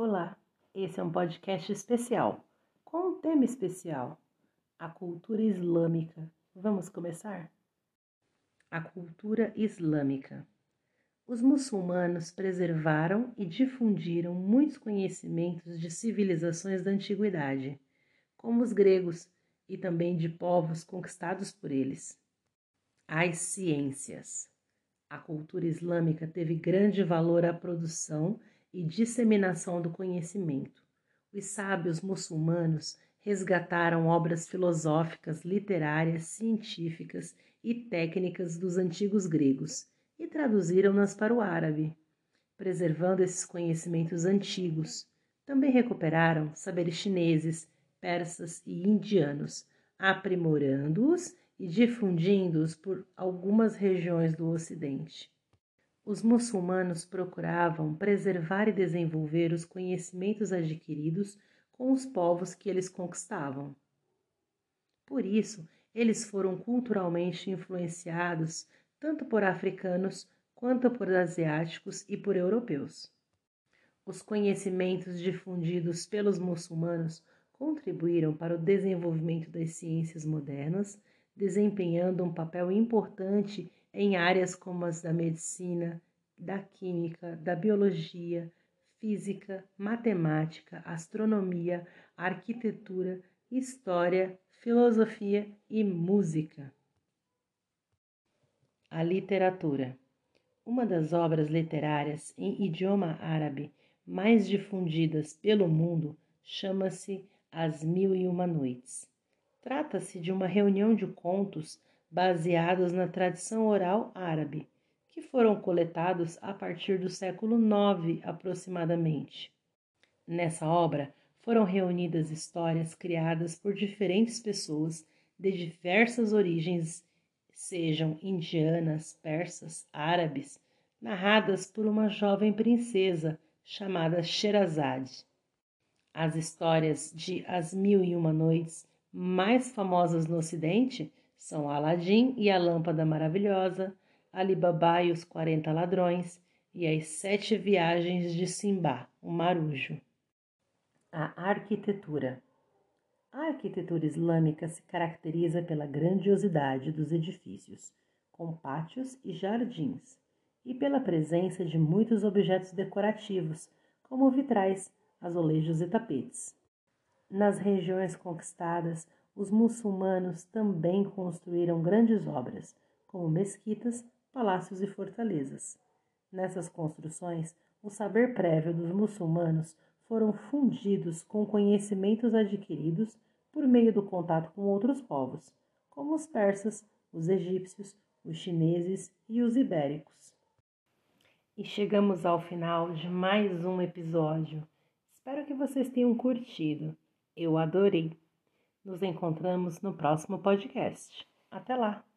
Olá, esse é um podcast especial, com um tema especial: a cultura islâmica. Vamos começar? A cultura islâmica. Os muçulmanos preservaram e difundiram muitos conhecimentos de civilizações da antiguidade, como os gregos e também de povos conquistados por eles. As ciências. A cultura islâmica teve grande valor à produção e disseminação do conhecimento. Os sábios muçulmanos resgataram obras filosóficas, literárias, científicas e técnicas dos antigos gregos e traduziram-nas para o árabe, preservando esses conhecimentos antigos. Também recuperaram saberes chineses, persas e indianos, aprimorando-os e difundindo-os por algumas regiões do Ocidente. Os muçulmanos procuravam preservar e desenvolver os conhecimentos adquiridos com os povos que eles conquistavam. Por isso, eles foram culturalmente influenciados tanto por africanos quanto por asiáticos e por europeus. Os conhecimentos difundidos pelos muçulmanos contribuíram para o desenvolvimento das ciências modernas, desempenhando um papel importante em áreas como as da medicina, da química, da biologia, física, matemática, astronomia, arquitetura, história, filosofia e música. A literatura. Uma das obras literárias em idioma árabe mais difundidas pelo mundo chama-se As Mil e Uma Noites. Trata-se de uma reunião de contos baseados na tradição oral árabe, que foram coletados a partir do século IX aproximadamente. Nessa obra foram reunidas histórias criadas por diferentes pessoas de diversas origens sejam indianas, persas, árabes, narradas por uma jovem princesa chamada Sherazade. As histórias de As Mil e Uma Noites mais famosas no Ocidente são Aladim e a Lâmpada Maravilhosa, Ali Baba e os Quarenta Ladrões e as Sete Viagens de Simbá, o Marujo. A arquitetura. A arquitetura islâmica se caracteriza pela grandiosidade dos edifícios, com pátios e jardins, e pela presença de muitos objetos decorativos, como vitrais, azulejos e tapetes. Nas regiões conquistadas, os muçulmanos também construíram grandes obras, como mesquitas, palácios e fortalezas. Nessas construções, o saber prévio dos muçulmanos foram fundidos com conhecimentos adquiridos por meio do contato com outros povos, como os persas, os egípcios, os chineses e os ibéricos. E chegamos ao final de mais um episódio. Espero que vocês tenham curtido. Eu adorei. Nos encontramos no próximo podcast. Até lá!